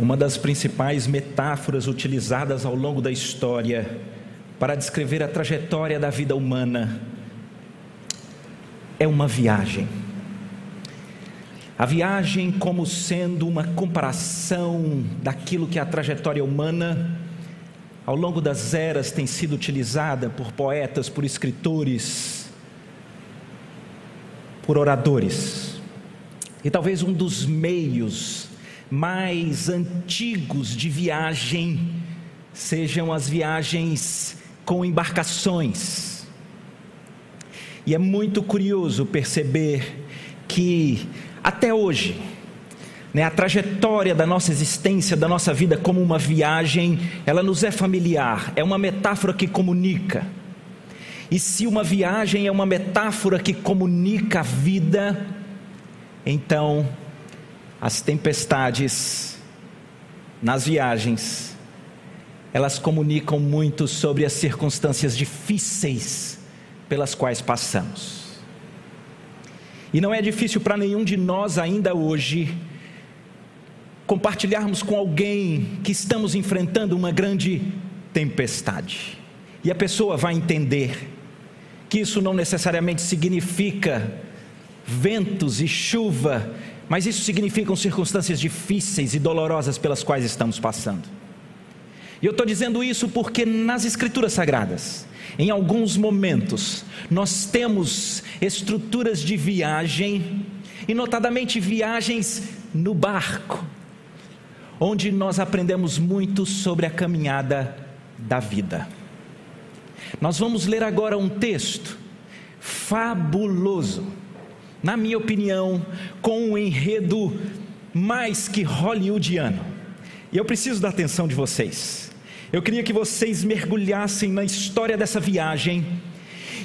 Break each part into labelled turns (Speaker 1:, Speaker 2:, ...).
Speaker 1: Uma das principais metáforas utilizadas ao longo da história para descrever a trajetória da vida humana é uma viagem. A viagem, como sendo uma comparação daquilo que é a trajetória humana, ao longo das eras tem sido utilizada por poetas, por escritores, por oradores. E talvez um dos meios mais antigos de viagem sejam as viagens com embarcações. E é muito curioso perceber que até hoje, né, a trajetória da nossa existência, da nossa vida como uma viagem, ela nos é familiar, é uma metáfora que comunica. E se uma viagem é uma metáfora que comunica a vida, então as tempestades nas viagens, elas comunicam muito sobre as circunstâncias difíceis pelas quais passamos. E não é difícil para nenhum de nós ainda hoje compartilharmos com alguém que estamos enfrentando uma grande tempestade. E a pessoa vai entender que isso não necessariamente significa ventos e chuva mas isso significam circunstâncias difíceis e dolorosas pelas quais estamos passando. E eu estou dizendo isso porque nas Escrituras Sagradas, em alguns momentos, nós temos estruturas de viagem, e notadamente viagens no barco, onde nós aprendemos muito sobre a caminhada da vida. Nós vamos ler agora um texto fabuloso na minha opinião, com um enredo mais que hollywoodiano. E eu preciso da atenção de vocês. Eu queria que vocês mergulhassem na história dessa viagem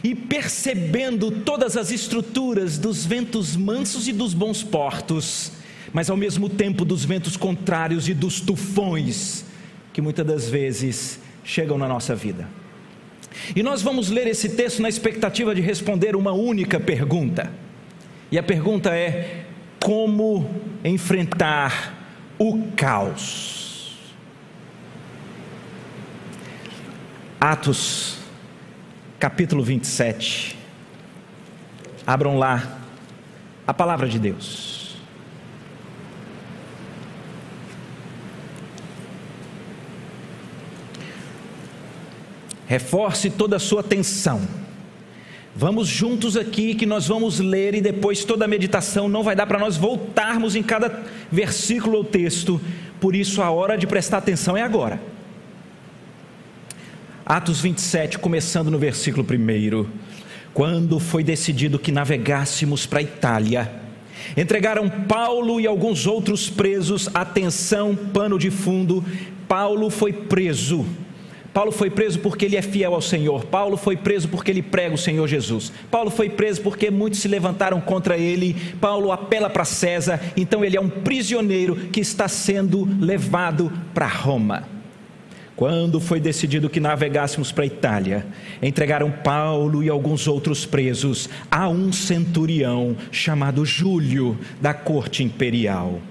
Speaker 1: e percebendo todas as estruturas dos ventos mansos e dos bons portos, mas ao mesmo tempo dos ventos contrários e dos tufões que muitas das vezes chegam na nossa vida. E nós vamos ler esse texto na expectativa de responder uma única pergunta. E a pergunta é: como enfrentar o caos? Atos, capítulo 27. Abram lá a palavra de Deus. Reforce toda a sua atenção Vamos juntos aqui que nós vamos ler e depois toda a meditação não vai dar para nós voltarmos em cada versículo ou texto, por isso a hora de prestar atenção é agora. Atos 27, começando no versículo 1. Quando foi decidido que navegássemos para a Itália, entregaram Paulo e alguns outros presos, atenção, pano de fundo, Paulo foi preso Paulo foi preso porque ele é fiel ao Senhor. Paulo foi preso porque ele prega o Senhor Jesus. Paulo foi preso porque muitos se levantaram contra ele. Paulo apela para César, então ele é um prisioneiro que está sendo levado para Roma. Quando foi decidido que navegássemos para a Itália, entregaram Paulo e alguns outros presos a um centurião chamado Júlio, da corte imperial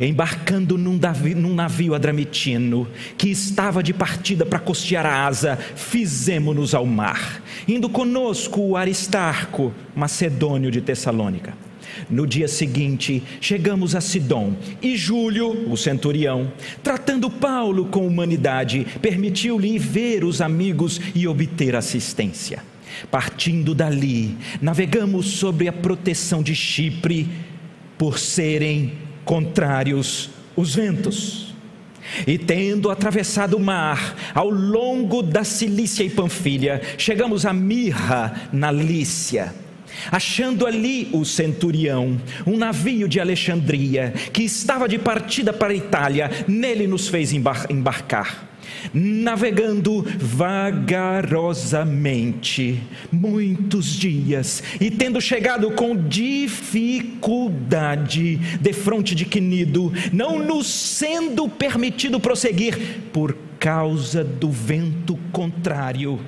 Speaker 1: embarcando num navio, num navio adramitino, que estava de partida para costear a asa, fizemos-nos ao mar, indo conosco o Aristarco, macedônio de Tessalônica. No dia seguinte, chegamos a Sidom e Júlio, o centurião, tratando Paulo com humanidade, permitiu-lhe ver os amigos e obter assistência. Partindo dali, navegamos sobre a proteção de Chipre, por serem contrários os ventos. E tendo atravessado o mar, ao longo da Cilícia e Panfilha, chegamos a Mirra, na Lícia. Achando ali o centurião, um navio de Alexandria, que estava de partida para a Itália, nele nos fez embarcar navegando vagarosamente, muitos dias, e tendo chegado com dificuldade de fronte de Quinido, não nos sendo permitido prosseguir por causa do vento contrário,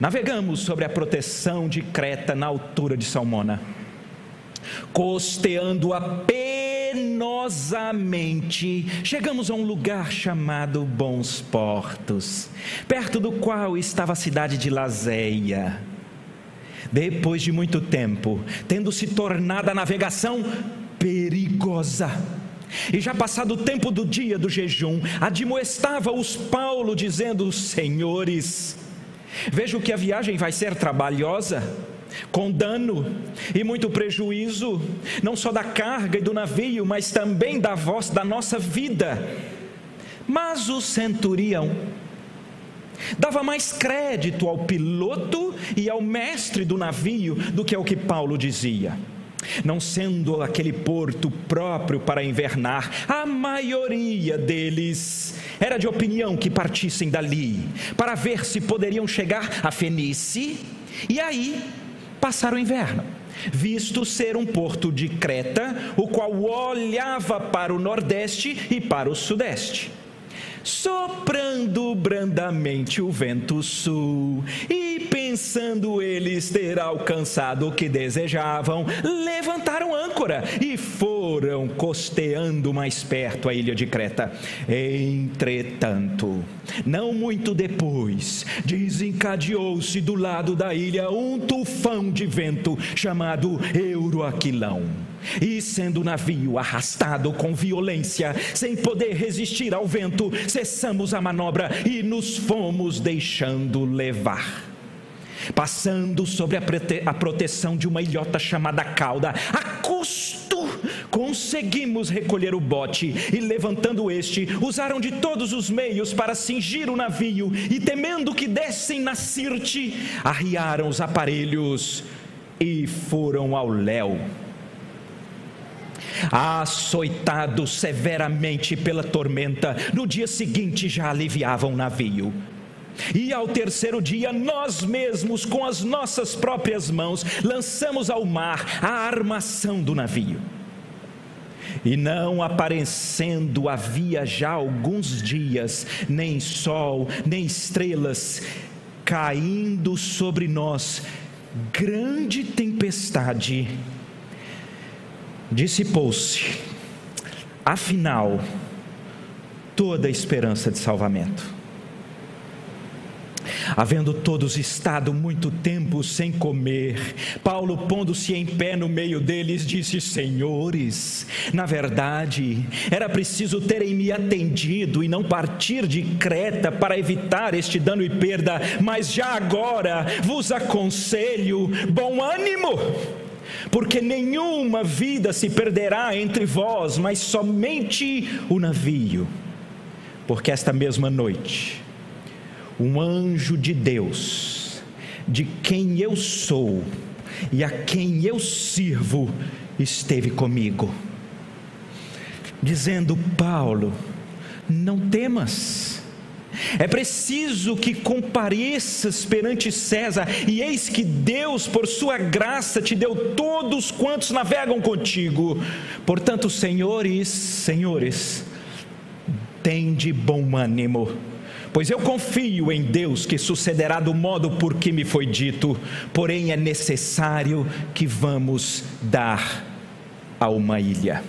Speaker 1: navegamos sobre a proteção de Creta na altura de Salmona, costeando a penosamente, chegamos a um lugar chamado Bons Portos, perto do qual estava a cidade de Lazéia. Depois de muito tempo, tendo se tornado a navegação perigosa, e já passado o tempo do dia do jejum, admoestava-os Paulo, dizendo: Senhores, vejo que a viagem vai ser trabalhosa com dano e muito prejuízo, não só da carga e do navio, mas também da voz da nossa vida. Mas o centurião dava mais crédito ao piloto e ao mestre do navio do que ao que Paulo dizia. Não sendo aquele porto próprio para invernar, a maioria deles era de opinião que partissem dali, para ver se poderiam chegar a Fenice e aí passar o inverno, visto ser um porto de Creta, o qual olhava para o nordeste e para o sudeste soprando brandamente o vento sul, e pensando eles ter alcançado o que desejavam, levantaram âncora e foram costeando mais perto a ilha de Creta. Entretanto, não muito depois, desencadeou-se do lado da ilha um tufão de vento chamado Euroaquilão e sendo o navio arrastado com violência, sem poder resistir ao vento, cessamos a manobra e nos fomos deixando levar. Passando sobre a, prote a proteção de uma ilhota chamada cauda, a custo conseguimos recolher o bote e, levantando este, usaram de todos os meios para cingir o navio e, temendo que dessem na sirte, arriaram os aparelhos e foram ao léu açoitados severamente pela tormenta, no dia seguinte já aliviavam o navio. E ao terceiro dia, nós mesmos, com as nossas próprias mãos, lançamos ao mar a armação do navio. E não aparecendo havia já alguns dias, nem sol, nem estrelas, caindo sobre nós grande tempestade dissipou-se, afinal, toda a esperança de salvamento. Havendo todos estado muito tempo sem comer, Paulo, pondo-se em pé no meio deles, disse: Senhores, na verdade, era preciso terem me atendido e não partir de Creta para evitar este dano e perda, mas já agora vos aconselho: bom ânimo porque nenhuma vida se perderá entre vós, mas somente o navio. Porque esta mesma noite, um anjo de Deus, de quem eu sou e a quem eu sirvo, esteve comigo, dizendo: Paulo, não temas é preciso que compareças perante César, e eis que Deus, por sua graça, te deu todos quantos navegam contigo. Portanto, senhores, senhores, de bom ânimo, pois eu confio em Deus que sucederá do modo por que me foi dito, porém é necessário que vamos dar a uma ilha.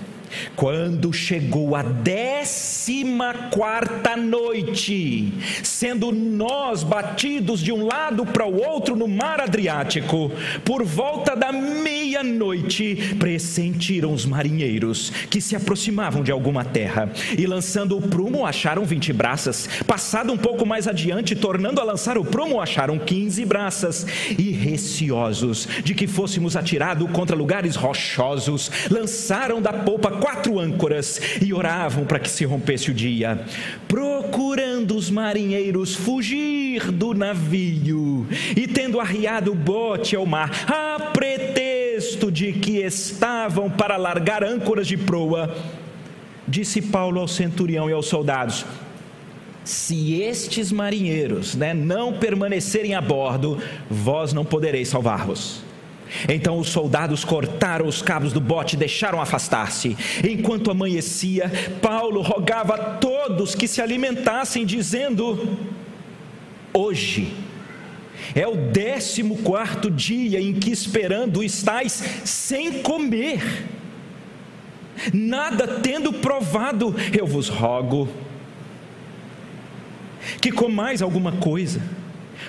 Speaker 1: Quando chegou a décima quarta noite, sendo nós batidos de um lado para o outro no mar Adriático, por volta da meia-noite, pressentiram os marinheiros que se aproximavam de alguma terra, e lançando o prumo, acharam vinte braças. Passado um pouco mais adiante, tornando a lançar o prumo, acharam quinze braças, e receosos de que fôssemos atirados contra lugares rochosos, lançaram da polpa quatro âncoras e oravam para que se rompesse o dia, procurando os marinheiros fugir do navio e tendo arriado o bote ao mar, a pretexto de que estavam para largar âncoras de proa, disse Paulo ao centurião e aos soldados: se estes marinheiros né, não permanecerem a bordo, vós não podereis salvar-vos. Então os soldados cortaram os cabos do bote e deixaram afastar-se. Enquanto amanhecia, Paulo rogava a todos que se alimentassem, dizendo: Hoje é o décimo quarto dia em que esperando estáis sem comer. Nada tendo provado, eu vos rogo que comais alguma coisa,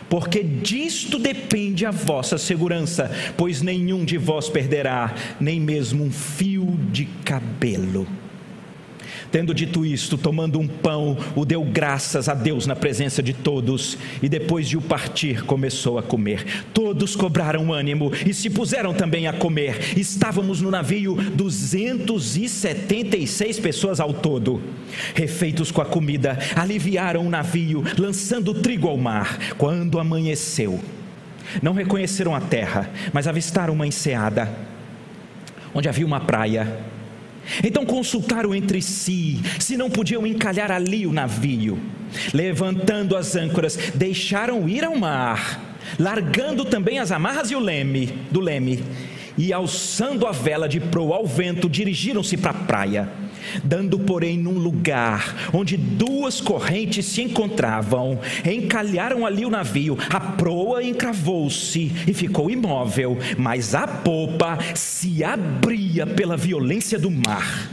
Speaker 1: porque disto depende a vossa segurança, pois nenhum de vós perderá, nem mesmo um fio de cabelo. Tendo dito isto, tomando um pão, o deu graças a Deus na presença de todos, e depois de o partir, começou a comer. Todos cobraram ânimo e se puseram também a comer. Estávamos no navio 276 pessoas ao todo. Refeitos com a comida, aliviaram o navio, lançando trigo ao mar. Quando amanheceu, não reconheceram a terra, mas avistaram uma enseada, onde havia uma praia então consultaram entre si se não podiam encalhar ali o navio. Levantando as âncoras, deixaram ir ao mar, largando também as amarras e o leme do leme, e alçando a vela de proa ao vento, dirigiram-se para a praia dando, porém, num lugar onde duas correntes se encontravam, encalharam ali o navio, a proa encravou-se e ficou imóvel, mas a popa se abria pela violência do mar.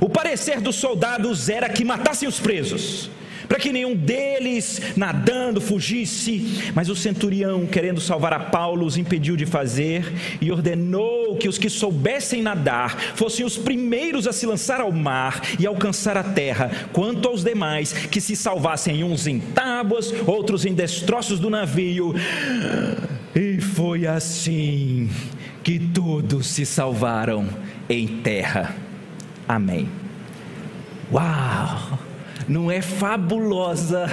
Speaker 1: O parecer dos soldados era que matassem os presos para que nenhum deles nadando fugisse. Mas o centurião, querendo salvar a Paulo, os impediu de fazer e ordenou que os que soubessem nadar fossem os primeiros a se lançar ao mar e alcançar a terra, quanto aos demais que se salvassem uns em tábuas, outros em destroços do navio. E foi assim que todos se salvaram em terra. Amém. Uau! Não é fabulosa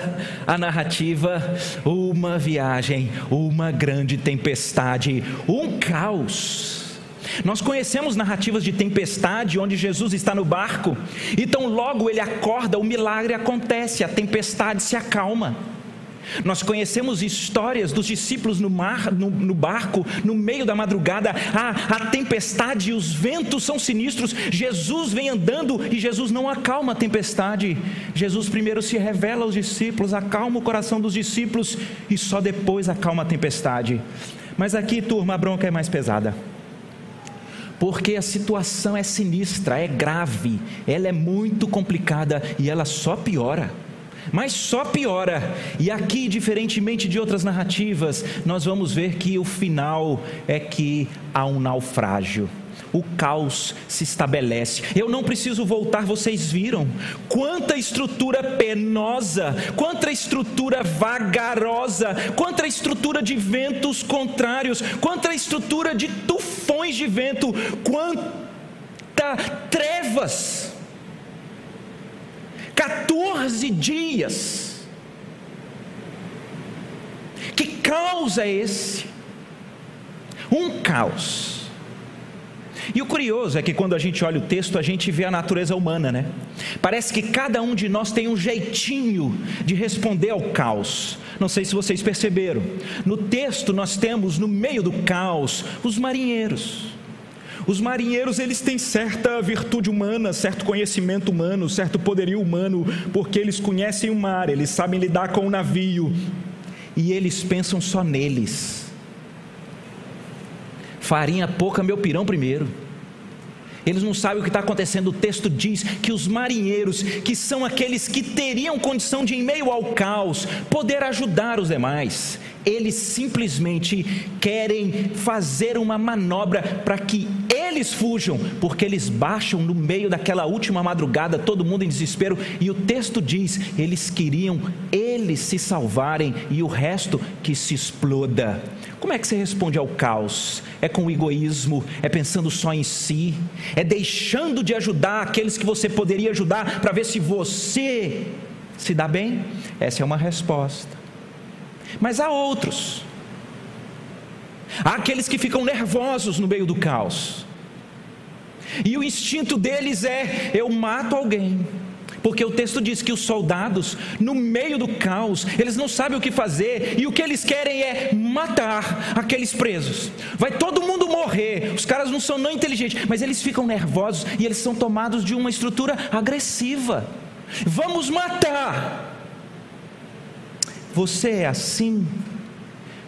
Speaker 1: a narrativa? Uma viagem, uma grande tempestade, um caos. Nós conhecemos narrativas de tempestade onde Jesus está no barco e tão logo ele acorda, o milagre acontece, a tempestade se acalma. Nós conhecemos histórias dos discípulos no mar, no, no barco, no meio da madrugada, a, a tempestade e os ventos são sinistros. Jesus vem andando e Jesus não acalma a tempestade. Jesus primeiro se revela aos discípulos, acalma o coração dos discípulos e só depois acalma a tempestade. Mas aqui, turma, a bronca é mais pesada porque a situação é sinistra, é grave, ela é muito complicada e ela só piora mas só piora. E aqui, diferentemente de outras narrativas, nós vamos ver que o final é que há um naufrágio. O caos se estabelece. Eu não preciso voltar, vocês viram quanta estrutura penosa, quanta estrutura vagarosa, quanta estrutura de ventos contrários, quanta estrutura de tufões de vento, quanta trevas 14 dias. Que caos é esse? Um caos. E o curioso é que quando a gente olha o texto, a gente vê a natureza humana, né? Parece que cada um de nós tem um jeitinho de responder ao caos. Não sei se vocês perceberam. No texto, nós temos no meio do caos os marinheiros. Os marinheiros eles têm certa virtude humana, certo conhecimento humano, certo poderio humano, porque eles conhecem o mar, eles sabem lidar com o navio e eles pensam só neles. Farinha pouca, meu pirão primeiro. Eles não sabem o que está acontecendo. O texto diz que os marinheiros, que são aqueles que teriam condição de, em meio ao caos, poder ajudar os demais, eles simplesmente querem fazer uma manobra para que eles fujam, porque eles baixam no meio daquela última madrugada, todo mundo em desespero, e o texto diz: eles queriam eles se salvarem e o resto que se exploda. Como é que você responde ao caos? É com egoísmo? É pensando só em si? É deixando de ajudar aqueles que você poderia ajudar para ver se você se dá bem? Essa é uma resposta. Mas há outros. Há aqueles que ficam nervosos no meio do caos. E o instinto deles é: eu mato alguém. Porque o texto diz que os soldados, no meio do caos, eles não sabem o que fazer e o que eles querem é matar aqueles presos. Vai todo mundo morrer. Os caras não são não inteligentes, mas eles ficam nervosos e eles são tomados de uma estrutura agressiva. Vamos matar. Você é assim?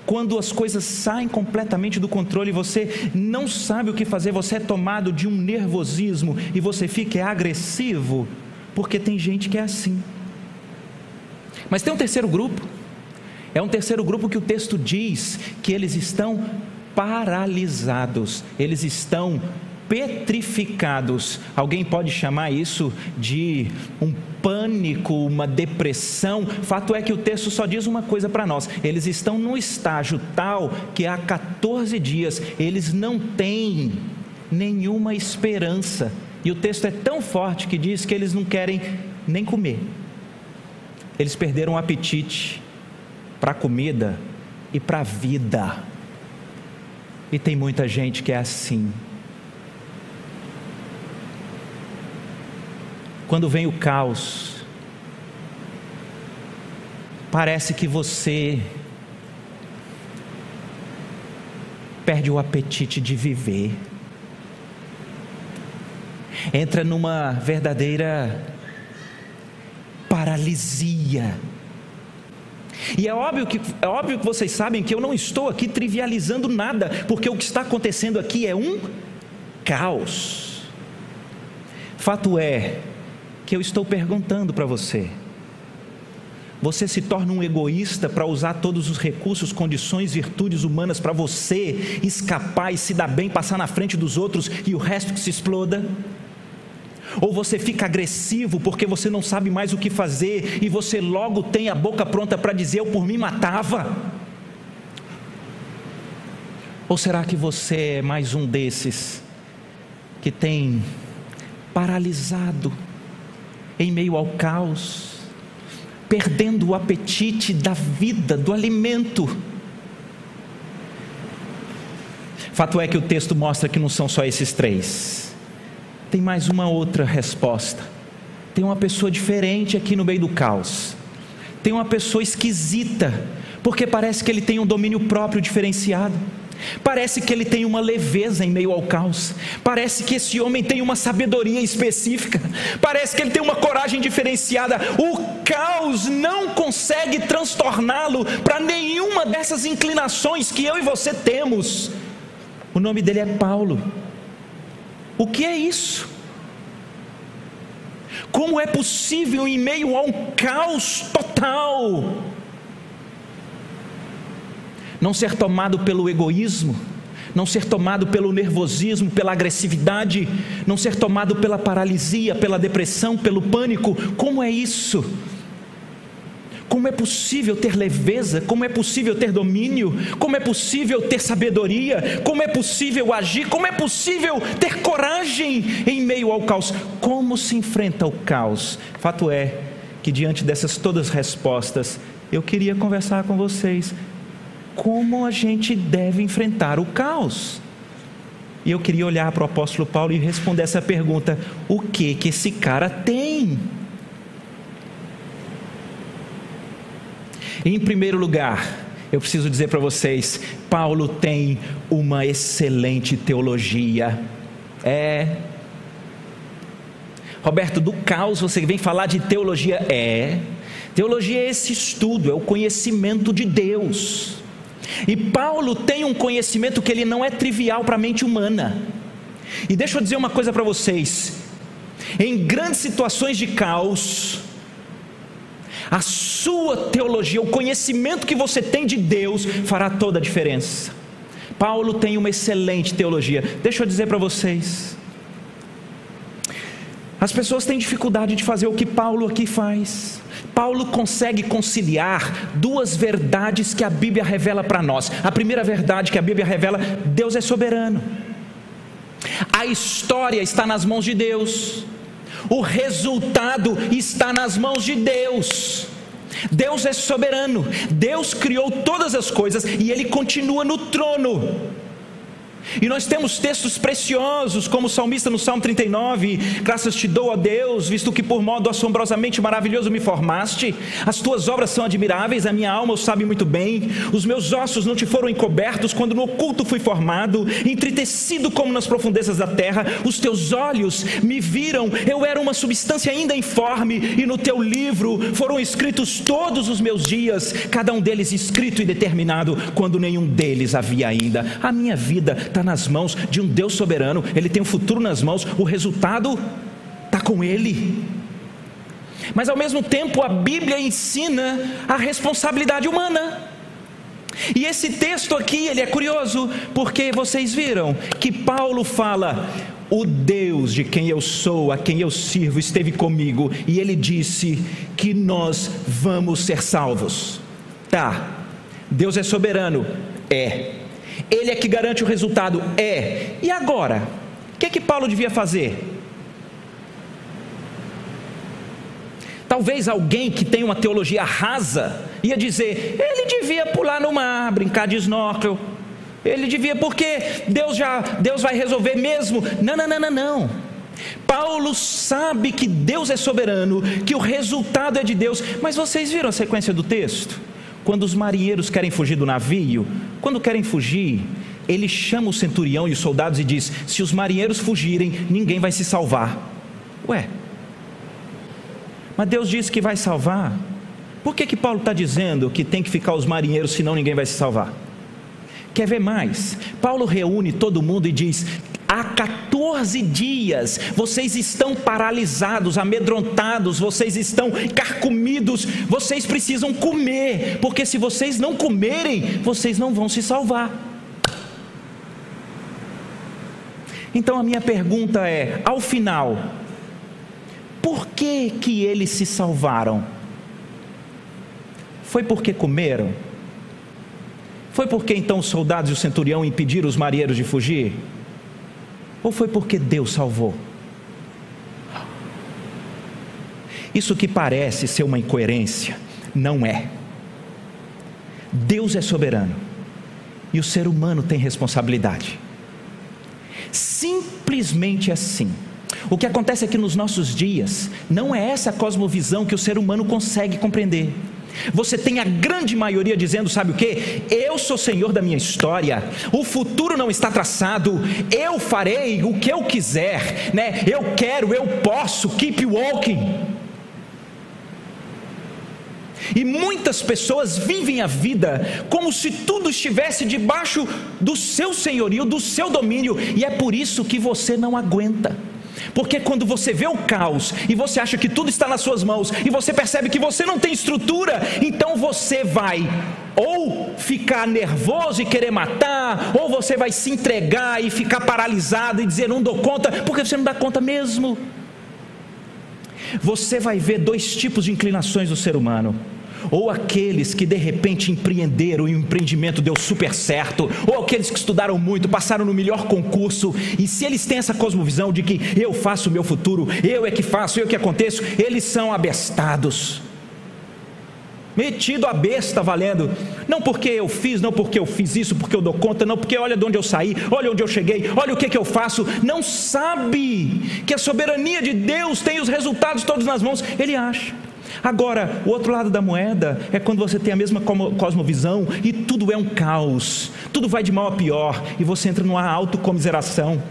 Speaker 1: quando as coisas saem completamente do controle, você não sabe o que fazer, você é tomado de um nervosismo e você fica agressivo, porque tem gente que é assim. Mas tem um terceiro grupo, é um terceiro grupo que o texto diz que eles estão paralisados, eles estão petrificados. Alguém pode chamar isso de um pânico, uma depressão. Fato é que o texto só diz uma coisa para nós: eles estão num estágio tal que há 14 dias eles não têm nenhuma esperança. E o texto é tão forte que diz que eles não querem nem comer. Eles perderam o apetite para a comida e para a vida. E tem muita gente que é assim. Quando vem o caos, parece que você perde o apetite de viver, entra numa verdadeira paralisia. E é óbvio, que, é óbvio que vocês sabem que eu não estou aqui trivializando nada, porque o que está acontecendo aqui é um caos. Fato é que eu estou perguntando para você: você se torna um egoísta para usar todos os recursos, condições, virtudes humanas para você escapar e se dar bem, passar na frente dos outros e o resto que se exploda? Ou você fica agressivo porque você não sabe mais o que fazer e você logo tem a boca pronta para dizer: Eu por mim matava? Ou será que você é mais um desses que tem paralisado em meio ao caos, perdendo o apetite da vida, do alimento? Fato é que o texto mostra que não são só esses três tem mais uma outra resposta. Tem uma pessoa diferente aqui no meio do caos. Tem uma pessoa esquisita, porque parece que ele tem um domínio próprio diferenciado. Parece que ele tem uma leveza em meio ao caos. Parece que esse homem tem uma sabedoria específica. Parece que ele tem uma coragem diferenciada. O caos não consegue transtorná-lo para nenhuma dessas inclinações que eu e você temos. O nome dele é Paulo. O que é isso? Como é possível, em meio a um caos total, não ser tomado pelo egoísmo, não ser tomado pelo nervosismo, pela agressividade, não ser tomado pela paralisia, pela depressão, pelo pânico? Como é isso? Como é possível ter leveza? Como é possível ter domínio? Como é possível ter sabedoria? Como é possível agir? Como é possível ter coragem em meio ao caos? Como se enfrenta o caos? Fato é que diante dessas todas respostas, eu queria conversar com vocês como a gente deve enfrentar o caos. E eu queria olhar para o apóstolo Paulo e responder essa pergunta: o que que esse cara tem? Em primeiro lugar, eu preciso dizer para vocês: Paulo tem uma excelente teologia. É. Roberto, do caos você vem falar de teologia? É. Teologia é esse estudo, é o conhecimento de Deus. E Paulo tem um conhecimento que ele não é trivial para a mente humana. E deixa eu dizer uma coisa para vocês: em grandes situações de caos, a sua teologia, o conhecimento que você tem de Deus fará toda a diferença. Paulo tem uma excelente teologia. Deixa eu dizer para vocês. As pessoas têm dificuldade de fazer o que Paulo aqui faz. Paulo consegue conciliar duas verdades que a Bíblia revela para nós. A primeira verdade que a Bíblia revela: Deus é soberano. A história está nas mãos de Deus o resultado está nas mãos de Deus. Deus é soberano, Deus criou todas as coisas e Ele continua no trono. E nós temos textos preciosos, como o salmista no Salmo 39: Graças te dou a Deus, visto que por modo assombrosamente maravilhoso me formaste. As tuas obras são admiráveis, a minha alma o sabe muito bem. Os meus ossos não te foram encobertos quando no oculto fui formado, entritecido como nas profundezas da terra. Os teus olhos me viram, eu era uma substância ainda informe, e no teu livro foram escritos todos os meus dias, cada um deles escrito e determinado, quando nenhum deles havia ainda. A minha vida está nas mãos de um Deus soberano, Ele tem o futuro nas mãos, o resultado está com Ele. Mas ao mesmo tempo a Bíblia ensina a responsabilidade humana. E esse texto aqui, ele é curioso, porque vocês viram que Paulo fala: "O Deus de quem eu sou, a quem eu sirvo, esteve comigo, e ele disse que nós vamos ser salvos". Tá. Deus é soberano? É. Ele é que garante o resultado? É. E agora? O que é que Paulo devia fazer? Talvez alguém que tem uma teologia rasa ia dizer: ele devia pular no mar, brincar de snorkel. Ele devia, porque Deus já, Deus vai resolver mesmo. Não, não, não, não, não. Paulo sabe que Deus é soberano, que o resultado é de Deus, mas vocês viram a sequência do texto? Quando os marinheiros querem fugir do navio, quando querem fugir, ele chama o centurião e os soldados e diz: Se os marinheiros fugirem, ninguém vai se salvar. Ué, mas Deus disse que vai salvar. Por que, que Paulo está dizendo que tem que ficar os marinheiros, senão ninguém vai se salvar? Quer ver mais? Paulo reúne todo mundo e diz: há 14 dias vocês estão paralisados, amedrontados, vocês estão carcomidos, vocês precisam comer, porque se vocês não comerem, vocês não vão se salvar. Então a minha pergunta é: ao final, por que, que eles se salvaram? Foi porque comeram? Foi porque então os soldados e o centurião impediram os marinheiros de fugir? Ou foi porque Deus salvou? Isso que parece ser uma incoerência, não é. Deus é soberano e o ser humano tem responsabilidade. Simplesmente assim. O que acontece é que nos nossos dias, não é essa cosmovisão que o ser humano consegue compreender. Você tem a grande maioria dizendo, sabe o que? Eu sou senhor da minha história, o futuro não está traçado, eu farei o que eu quiser, né? Eu quero, eu posso, keep walking. E muitas pessoas vivem a vida como se tudo estivesse debaixo do seu senhorio, do seu domínio, e é por isso que você não aguenta. Porque quando você vê o caos e você acha que tudo está nas suas mãos e você percebe que você não tem estrutura, então você vai ou ficar nervoso e querer matar, ou você vai se entregar e ficar paralisado e dizer não dou conta, porque você não dá conta mesmo. Você vai ver dois tipos de inclinações do ser humano ou aqueles que de repente empreenderam e o empreendimento deu super certo, ou aqueles que estudaram muito, passaram no melhor concurso, e se eles têm essa cosmovisão de que eu faço o meu futuro, eu é que faço, eu é que aconteço, eles são abestados. Metido a besta valendo, não porque eu fiz, não porque eu fiz isso, porque eu dou conta, não porque olha de onde eu saí, olha onde eu cheguei, olha o que, que eu faço, não sabe que a soberania de Deus tem os resultados todos nas mãos, ele acha. Agora, o outro lado da moeda é quando você tem a mesma cosmovisão e tudo é um caos, tudo vai de mal a pior e você entra numa autocomiseração.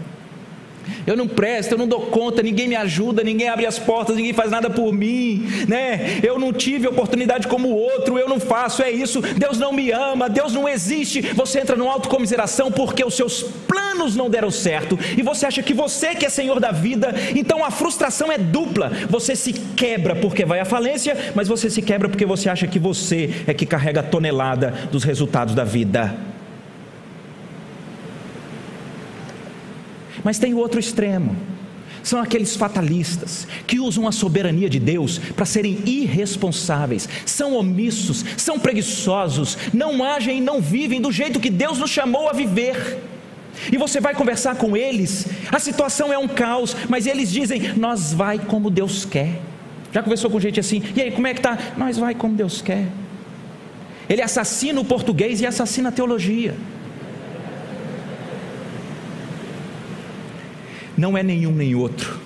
Speaker 1: Eu não presto, eu não dou conta, ninguém me ajuda, ninguém abre as portas, ninguém faz nada por mim, né? Eu não tive oportunidade como o outro, eu não faço, é isso. Deus não me ama, Deus não existe. Você entra numa autocomiseração porque os seus planos não deram certo e você acha que você que é senhor da vida, então a frustração é dupla. Você se quebra porque vai à falência, mas você se quebra porque você acha que você é que carrega a tonelada dos resultados da vida. Mas tem o outro extremo. São aqueles fatalistas que usam a soberania de Deus para serem irresponsáveis, são omissos, são preguiçosos, não agem e não vivem do jeito que Deus nos chamou a viver. E você vai conversar com eles, a situação é um caos, mas eles dizem: Nós vai como Deus quer. Já conversou com gente assim? E aí, como é que tá? Nós vai como Deus quer. Ele assassina o português e assassina a teologia. Não é nenhum nem outro.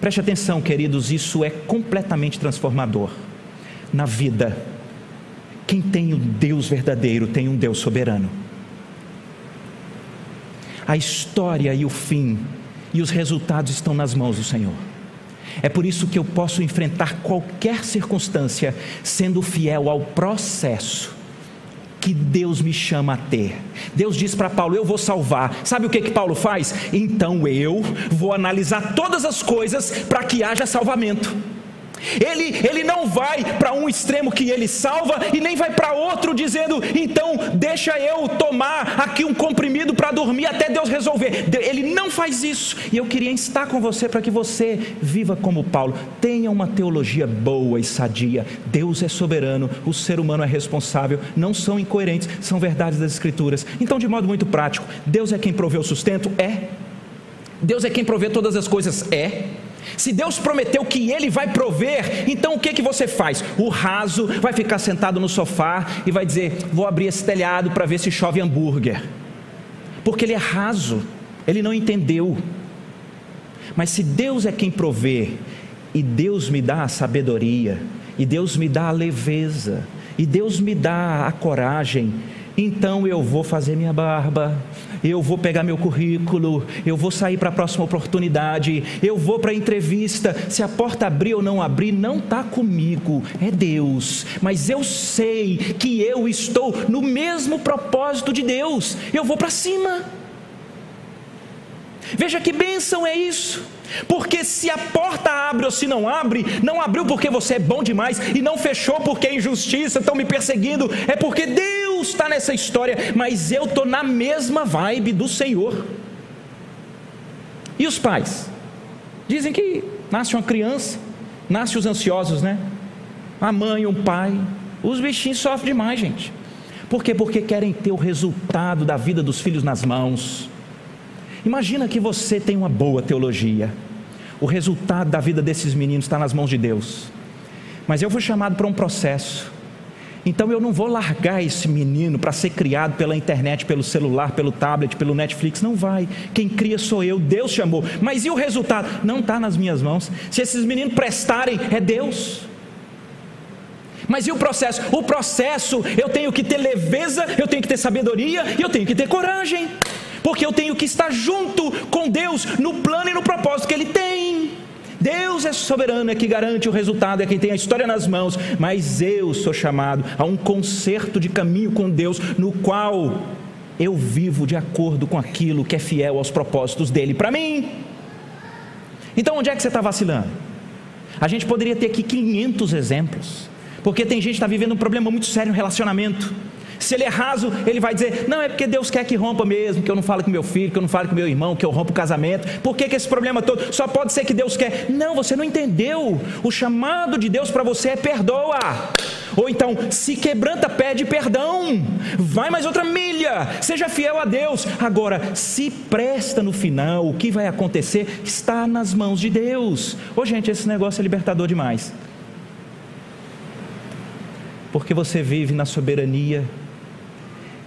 Speaker 1: Preste atenção, queridos, isso é completamente transformador na vida. Quem tem um Deus verdadeiro tem um Deus soberano. A história e o fim e os resultados estão nas mãos do Senhor. É por isso que eu posso enfrentar qualquer circunstância sendo fiel ao processo que Deus me chama a ter. Deus diz para Paulo: Eu vou salvar. Sabe o que, que Paulo faz? Então eu vou analisar todas as coisas para que haja salvamento. Ele, ele não vai para um extremo que ele salva e nem vai para outro dizendo, então deixa eu tomar aqui um comprimido para dormir até Deus resolver. Ele não faz isso. E eu queria estar com você para que você viva como Paulo. Tenha uma teologia boa e sadia. Deus é soberano, o ser humano é responsável. Não são incoerentes, são verdades das Escrituras. Então, de modo muito prático, Deus é quem provê o sustento? É. Deus é quem provê todas as coisas? É. Se Deus prometeu que Ele vai prover, então o que, que você faz? O raso vai ficar sentado no sofá e vai dizer: Vou abrir esse telhado para ver se chove hambúrguer. Porque ele é raso, ele não entendeu. Mas se Deus é quem provê, e Deus me dá a sabedoria, e Deus me dá a leveza, e Deus me dá a coragem, então eu vou fazer minha barba, eu vou pegar meu currículo, eu vou sair para a próxima oportunidade, eu vou para a entrevista. Se a porta abrir ou não abrir, não está comigo, é Deus. Mas eu sei que eu estou no mesmo propósito de Deus, eu vou para cima. Veja que bênção é isso. Porque se a porta abre ou se não abre, não abriu porque você é bom demais e não fechou porque é injustiça, estão me perseguindo, é porque Deus está nessa história, mas eu estou na mesma vibe do Senhor. E os pais? Dizem que nasce uma criança, nasce os ansiosos, né? A mãe, um pai, os bichinhos sofrem demais, gente. Por quê? Porque querem ter o resultado da vida dos filhos nas mãos Imagina que você tem uma boa teologia. O resultado da vida desses meninos está nas mãos de Deus. Mas eu fui chamado para um processo. Então eu não vou largar esse menino para ser criado pela internet, pelo celular, pelo tablet, pelo Netflix. Não vai. Quem cria sou eu. Deus chamou. Mas e o resultado? Não está nas minhas mãos. Se esses meninos prestarem, é Deus. Mas e o processo? O processo eu tenho que ter leveza, eu tenho que ter sabedoria e eu tenho que ter coragem porque eu tenho que estar junto com Deus no plano e no propósito que Ele tem. Deus é soberano, é que garante o resultado, é quem tem a história nas mãos, mas eu sou chamado a um concerto de caminho com Deus, no qual eu vivo de acordo com aquilo que é fiel aos propósitos dele para mim. Então, onde é que você está vacilando? A gente poderia ter aqui 500 exemplos, porque tem gente que está vivendo um problema muito sério no relacionamento. Se ele é raso, ele vai dizer: Não, é porque Deus quer que rompa mesmo, que eu não fale com meu filho, que eu não fale com meu irmão, que eu rompa o casamento. Por que, que esse problema todo? Só pode ser que Deus quer. Não, você não entendeu. O chamado de Deus para você é perdoa. Ou então, se quebranta, pede perdão. Vai mais outra milha. Seja fiel a Deus. Agora, se presta no final, o que vai acontecer está nas mãos de Deus. Ô, gente, esse negócio é libertador demais. Porque você vive na soberania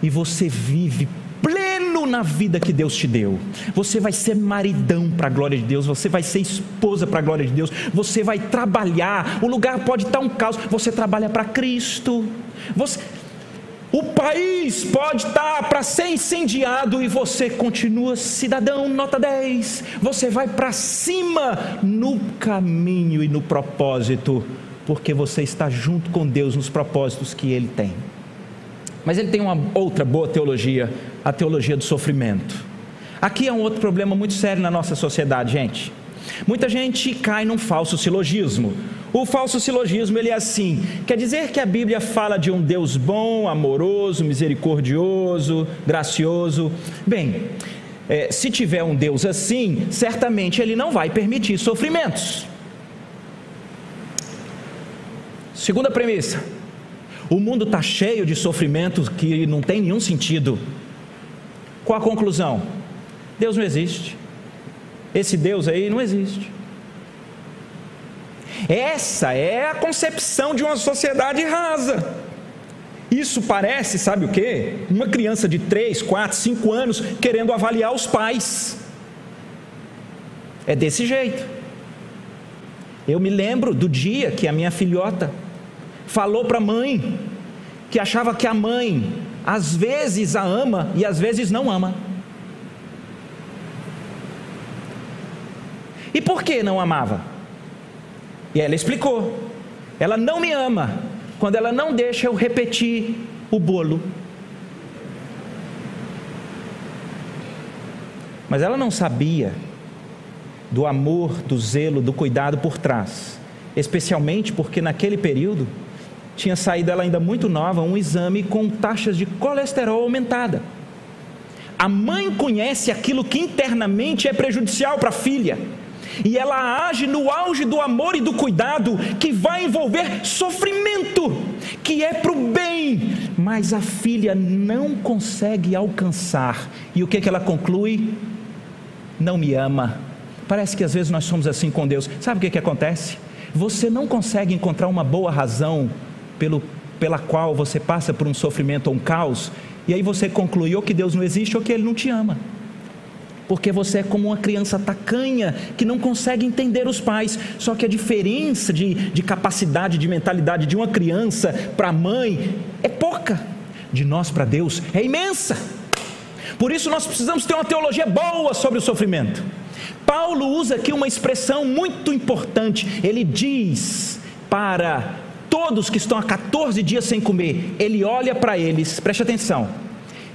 Speaker 1: e você vive pleno na vida que Deus te deu. Você vai ser maridão para a glória de Deus, você vai ser esposa para a glória de Deus, você vai trabalhar. O lugar pode estar um caos, você trabalha para Cristo. Você o país pode estar para ser incendiado e você continua cidadão nota 10. Você vai para cima no caminho e no propósito, porque você está junto com Deus nos propósitos que ele tem. Mas ele tem uma outra boa teologia, a teologia do sofrimento. Aqui é um outro problema muito sério na nossa sociedade, gente. Muita gente cai num falso silogismo. O falso silogismo ele é assim: quer dizer que a Bíblia fala de um Deus bom, amoroso, misericordioso, gracioso. Bem, é, se tiver um Deus assim, certamente ele não vai permitir sofrimentos. Segunda premissa: o mundo está cheio de sofrimentos que não tem nenhum sentido. Qual a conclusão? Deus não existe. Esse Deus aí não existe. Essa é a concepção de uma sociedade rasa. Isso parece, sabe o que? Uma criança de 3, 4, 5 anos querendo avaliar os pais. É desse jeito. Eu me lembro do dia que a minha filhota falou para a mãe que achava que a mãe às vezes a ama e às vezes não ama. E por que não amava? E ela explicou: ela não me ama quando ela não deixa eu repetir o bolo. Mas ela não sabia do amor, do zelo, do cuidado por trás, especialmente porque naquele período tinha saído ela ainda muito nova um exame com taxas de colesterol aumentada. A mãe conhece aquilo que internamente é prejudicial para a filha. E ela age no auge do amor e do cuidado que vai envolver sofrimento, que é para o bem, mas a filha não consegue alcançar. E o que, que ela conclui? Não me ama. Parece que às vezes nós somos assim com Deus. Sabe o que, que acontece? Você não consegue encontrar uma boa razão pelo, pela qual você passa por um sofrimento ou um caos, e aí você conclui ou que Deus não existe ou que Ele não te ama. Porque você é como uma criança tacanha que não consegue entender os pais. Só que a diferença de, de capacidade, de mentalidade de uma criança para a mãe é pouca. De nós para Deus é imensa. Por isso nós precisamos ter uma teologia boa sobre o sofrimento. Paulo usa aqui uma expressão muito importante. Ele diz para todos que estão há 14 dias sem comer, ele olha para eles, preste atenção.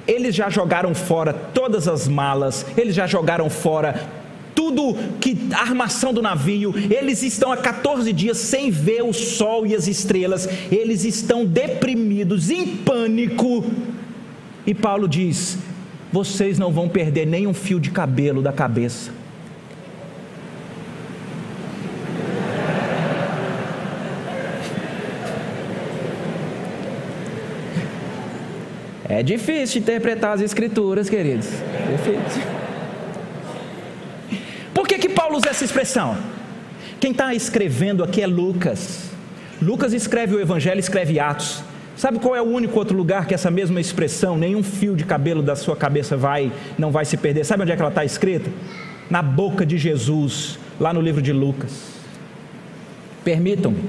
Speaker 1: Eles já jogaram fora todas as malas, eles já jogaram fora tudo que a armação do navio, eles estão há 14 dias sem ver o sol e as estrelas, eles estão deprimidos, em pânico. E Paulo diz: vocês não vão perder nem um fio de cabelo da cabeça. É difícil interpretar as escrituras, queridos. Difícil. Por que, que Paulo usa essa expressão? Quem está escrevendo aqui é Lucas. Lucas escreve o Evangelho, escreve Atos. Sabe qual é o único outro lugar que essa mesma expressão, nenhum fio de cabelo da sua cabeça vai, não vai se perder? Sabe onde é que ela está escrita? Na boca de Jesus, lá no livro de Lucas. Permitam-me.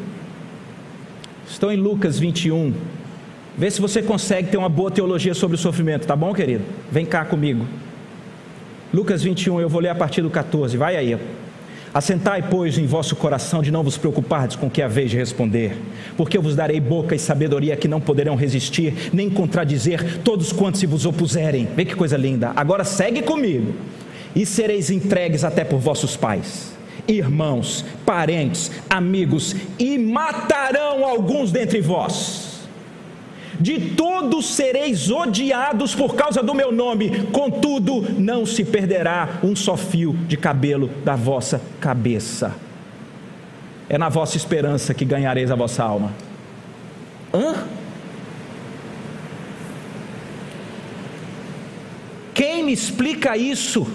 Speaker 1: Estou em Lucas 21, Vê se você consegue ter uma boa teologia sobre o sofrimento, tá bom, querido? Vem cá comigo. Lucas 21, eu vou ler a partir do 14, vai aí. Assentai, pois, em vosso coração de não vos preocupardes com o que haveis de responder, porque eu vos darei boca e sabedoria que não poderão resistir, nem contradizer todos quantos se vos opuserem. Vê que coisa linda. Agora segue comigo. E sereis entregues até por vossos pais, irmãos, parentes, amigos, e matarão alguns dentre vós de todos sereis odiados por causa do meu nome, contudo, não se perderá um só fio de cabelo da vossa cabeça. É na vossa esperança que ganhareis a vossa alma. Hã? Quem me explica isso?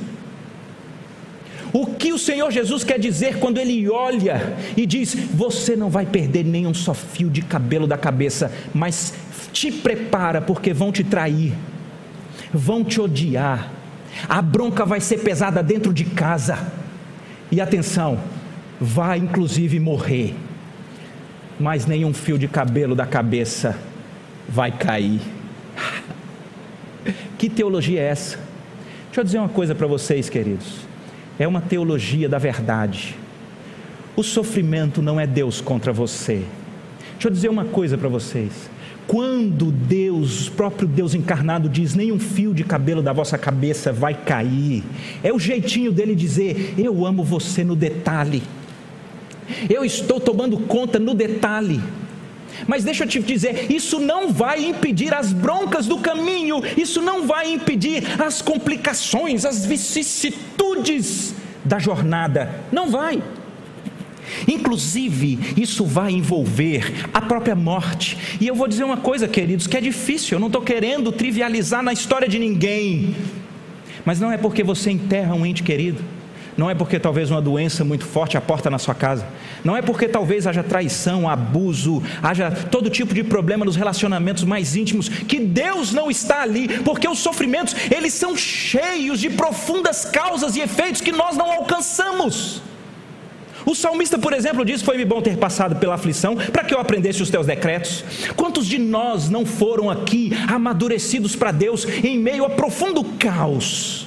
Speaker 1: O que o Senhor Jesus quer dizer quando Ele olha e diz: Você não vai perder nenhum só fio de cabelo da cabeça, mas te prepara, porque vão te trair, vão te odiar, a bronca vai ser pesada dentro de casa, e atenção, vai inclusive morrer, mas nenhum fio de cabelo da cabeça vai cair. Que teologia é essa? Deixa eu dizer uma coisa para vocês, queridos. É uma teologia da verdade. O sofrimento não é Deus contra você. Deixa eu dizer uma coisa para vocês. Quando Deus, o próprio Deus encarnado, diz: nenhum fio de cabelo da vossa cabeça vai cair, é o jeitinho dele dizer: eu amo você no detalhe, eu estou tomando conta no detalhe. Mas deixa eu te dizer, isso não vai impedir as broncas do caminho, isso não vai impedir as complicações, as vicissitudes da jornada, não vai. Inclusive, isso vai envolver a própria morte. E eu vou dizer uma coisa, queridos, que é difícil, eu não estou querendo trivializar na história de ninguém. Mas não é porque você enterra um ente querido, não é porque talvez uma doença muito forte aporta na sua casa, não é porque talvez haja traição, abuso, haja todo tipo de problema nos relacionamentos mais íntimos, que Deus não está ali, porque os sofrimentos, eles são cheios de profundas causas e efeitos que nós não alcançamos. O salmista, por exemplo, diz: Foi-me bom ter passado pela aflição, para que eu aprendesse os teus decretos. Quantos de nós não foram aqui amadurecidos para Deus em meio a profundo caos?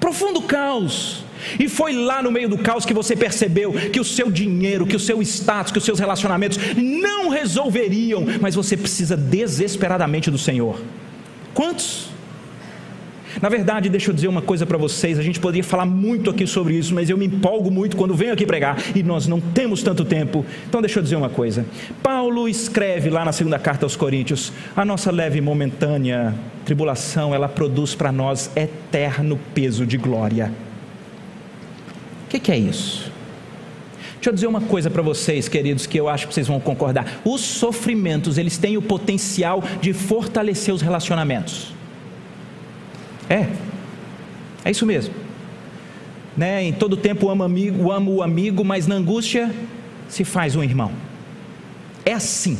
Speaker 1: Profundo caos. E foi lá no meio do caos que você percebeu que o seu dinheiro, que o seu status, que os seus relacionamentos não resolveriam, mas você precisa desesperadamente do Senhor. Quantos? Na verdade, deixa eu dizer uma coisa para vocês, a gente poderia falar muito aqui sobre isso, mas eu me empolgo muito quando venho aqui pregar e nós não temos tanto tempo. Então, deixa eu dizer uma coisa. Paulo escreve lá na segunda carta aos Coríntios: a nossa leve e momentânea tribulação, ela produz para nós eterno peso de glória. O que, que é isso? Deixa eu dizer uma coisa para vocês, queridos, que eu acho que vocês vão concordar. Os sofrimentos, eles têm o potencial de fortalecer os relacionamentos. É, é isso mesmo. Né? Em todo tempo amo, amigo, amo o amigo, mas na angústia se faz um irmão. É assim.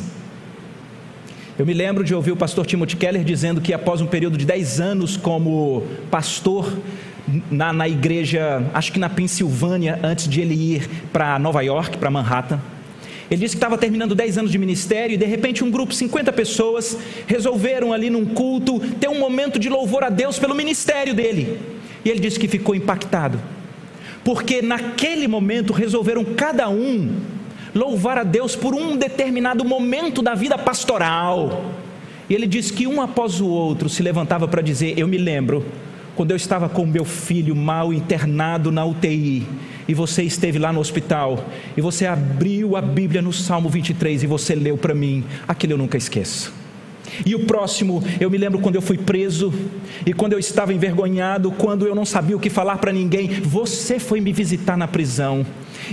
Speaker 1: Eu me lembro de ouvir o pastor Timothy Keller dizendo que após um período de 10 anos como pastor na, na igreja, acho que na Pensilvânia, antes de ele ir para Nova York, para Manhattan, ele disse que estava terminando 10 anos de ministério e de repente um grupo, 50 pessoas, resolveram ali num culto ter um momento de louvor a Deus pelo ministério dele. E ele disse que ficou impactado, porque naquele momento resolveram cada um louvar a Deus por um determinado momento da vida pastoral. E ele disse que um após o outro se levantava para dizer: Eu me lembro quando eu estava com meu filho mal internado na UTI e você esteve lá no hospital e você abriu a Bíblia no Salmo 23 e você leu para mim, aquele eu nunca esqueço. E o próximo, eu me lembro quando eu fui preso e quando eu estava envergonhado, quando eu não sabia o que falar para ninguém, você foi me visitar na prisão.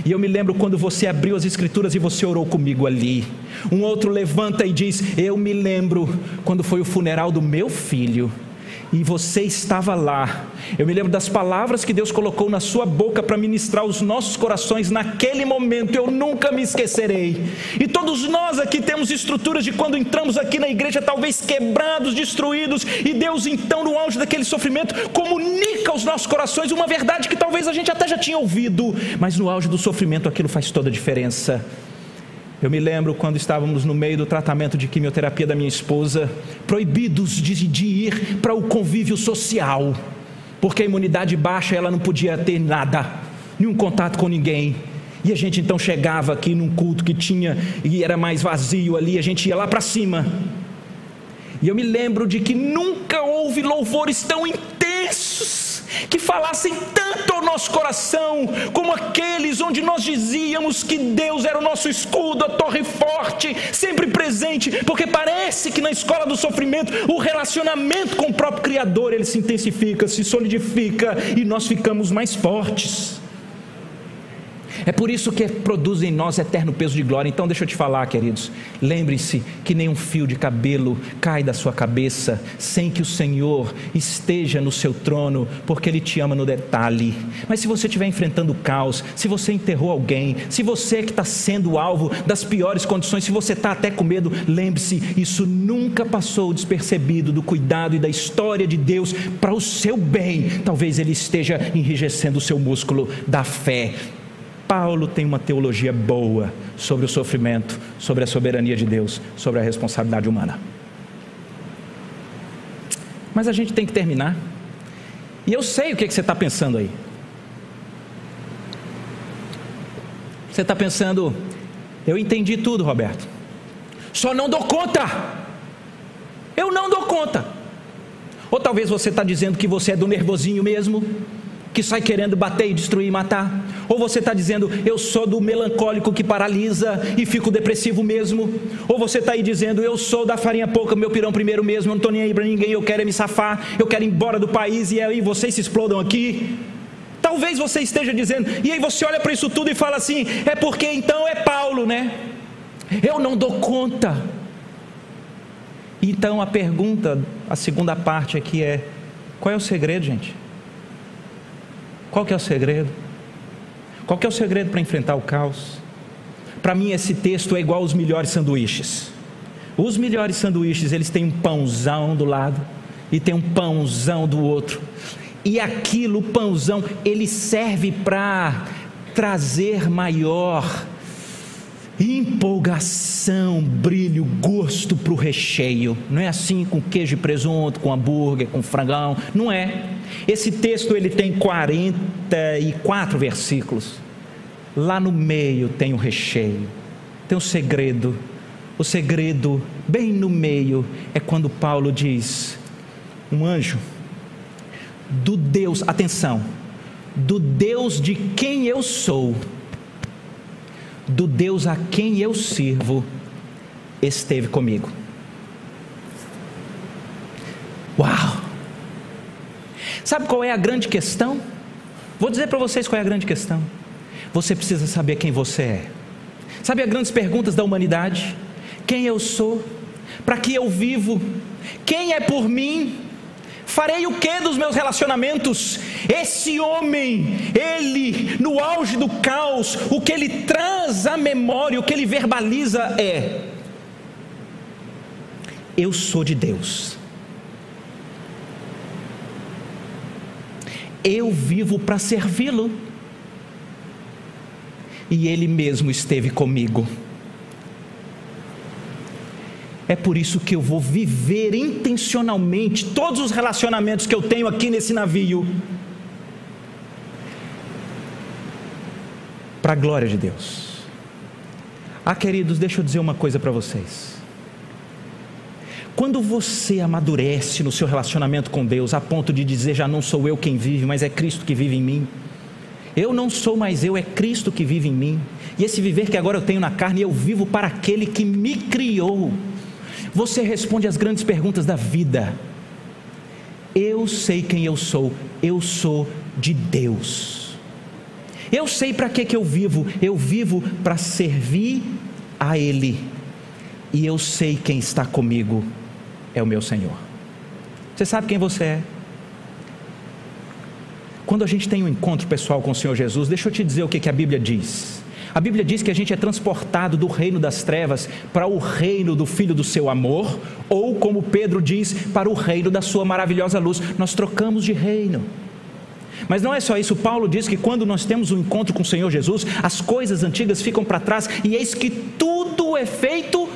Speaker 1: E eu me lembro quando você abriu as escrituras e você orou comigo ali. Um outro levanta e diz: Eu me lembro quando foi o funeral do meu filho e você estava lá. Eu me lembro das palavras que Deus colocou na sua boca para ministrar os nossos corações naquele momento, eu nunca me esquecerei. E todos nós aqui temos estruturas de quando entramos aqui na igreja, talvez quebrados, destruídos, e Deus, então, no auge daquele sofrimento, comunica aos nossos corações uma verdade que talvez a gente até já tinha ouvido, mas no auge do sofrimento aquilo faz toda a diferença. Eu me lembro quando estávamos no meio do tratamento de quimioterapia da minha esposa, proibidos de, de ir para o convívio social, porque a imunidade baixa ela não podia ter nada, nenhum contato com ninguém. E a gente então chegava aqui num culto que tinha e era mais vazio ali, a gente ia lá para cima. E eu me lembro de que nunca houve louvores tão intensos que falassem tanto ao nosso coração, como aqueles onde nós dizíamos que Deus era o nosso escudo, a torre forte, sempre presente, porque parece que na escola do sofrimento o relacionamento com o próprio Criador ele se intensifica, se solidifica e nós ficamos mais fortes. É por isso que produz em nós eterno peso de glória. Então, deixa eu te falar, queridos. Lembre-se que nenhum fio de cabelo cai da sua cabeça sem que o Senhor esteja no seu trono, porque Ele te ama no detalhe. Mas se você estiver enfrentando caos, se você enterrou alguém, se você que está sendo alvo das piores condições, se você está até com medo, lembre-se: isso nunca passou despercebido do cuidado e da história de Deus para o seu bem. Talvez Ele esteja enrijecendo o seu músculo da fé Paulo tem uma teologia boa sobre o sofrimento, sobre a soberania de Deus, sobre a responsabilidade humana. Mas a gente tem que terminar. E eu sei o que, é que você está pensando aí. Você está pensando, eu entendi tudo, Roberto. Só não dou conta. Eu não dou conta. Ou talvez você está dizendo que você é do nervosinho mesmo, que sai querendo bater e destruir e matar? Ou você está dizendo, eu sou do melancólico que paralisa e fico depressivo mesmo? Ou você está aí dizendo, eu sou da farinha pouca, meu pirão primeiro mesmo, eu não estou nem aí para ninguém, eu quero é me safar, eu quero ir embora do país e aí vocês se explodam aqui? Talvez você esteja dizendo, e aí você olha para isso tudo e fala assim: é porque então é Paulo, né? Eu não dou conta. Então a pergunta, a segunda parte aqui é: qual é o segredo, gente? Qual que é o segredo? Qual é o segredo para enfrentar o caos? Para mim esse texto é igual aos melhores sanduíches. Os melhores sanduíches, eles têm um pãozão do lado e tem um pãozão do outro. E aquilo, o pãozão, ele serve para trazer maior empolgação, brilho, gosto para o recheio. Não é assim com queijo e presunto, com hambúrguer, com frangão. Não é. Esse texto ele tem 44 versículos. Lá no meio tem o recheio, tem o segredo. O segredo, bem no meio, é quando Paulo diz: um anjo do Deus, atenção, do Deus de quem eu sou, do Deus a quem eu sirvo, esteve comigo. Uau! Sabe qual é a grande questão? Vou dizer para vocês qual é a grande questão. Você precisa saber quem você é. Sabe as grandes perguntas da humanidade? Quem eu sou? Para que eu vivo? Quem é por mim? Farei o que dos meus relacionamentos? Esse homem, ele, no auge do caos, o que ele traz à memória, o que ele verbaliza é: Eu sou de Deus. Eu vivo para servi-lo. E ele mesmo esteve comigo. É por isso que eu vou viver intencionalmente todos os relacionamentos que eu tenho aqui nesse navio. Para a glória de Deus. Ah, queridos, deixa eu dizer uma coisa para vocês. Quando você amadurece no seu relacionamento com Deus, a ponto de dizer já não sou eu quem vive, mas é Cristo que vive em mim. Eu não sou mais eu, é Cristo que vive em mim. E esse viver que agora eu tenho na carne, eu vivo para aquele que me criou. Você responde às grandes perguntas da vida. Eu sei quem eu sou, eu sou de Deus. Eu sei para que, que eu vivo, eu vivo para servir a Ele. E eu sei quem está comigo, é o meu Senhor. Você sabe quem você é? Quando a gente tem um encontro pessoal com o Senhor Jesus, deixa eu te dizer o que, que a Bíblia diz. A Bíblia diz que a gente é transportado do reino das trevas para o reino do Filho do seu amor, ou como Pedro diz, para o reino da sua maravilhosa luz. Nós trocamos de reino. Mas não é só isso, Paulo diz que quando nós temos um encontro com o Senhor Jesus, as coisas antigas ficam para trás e eis que tudo é feito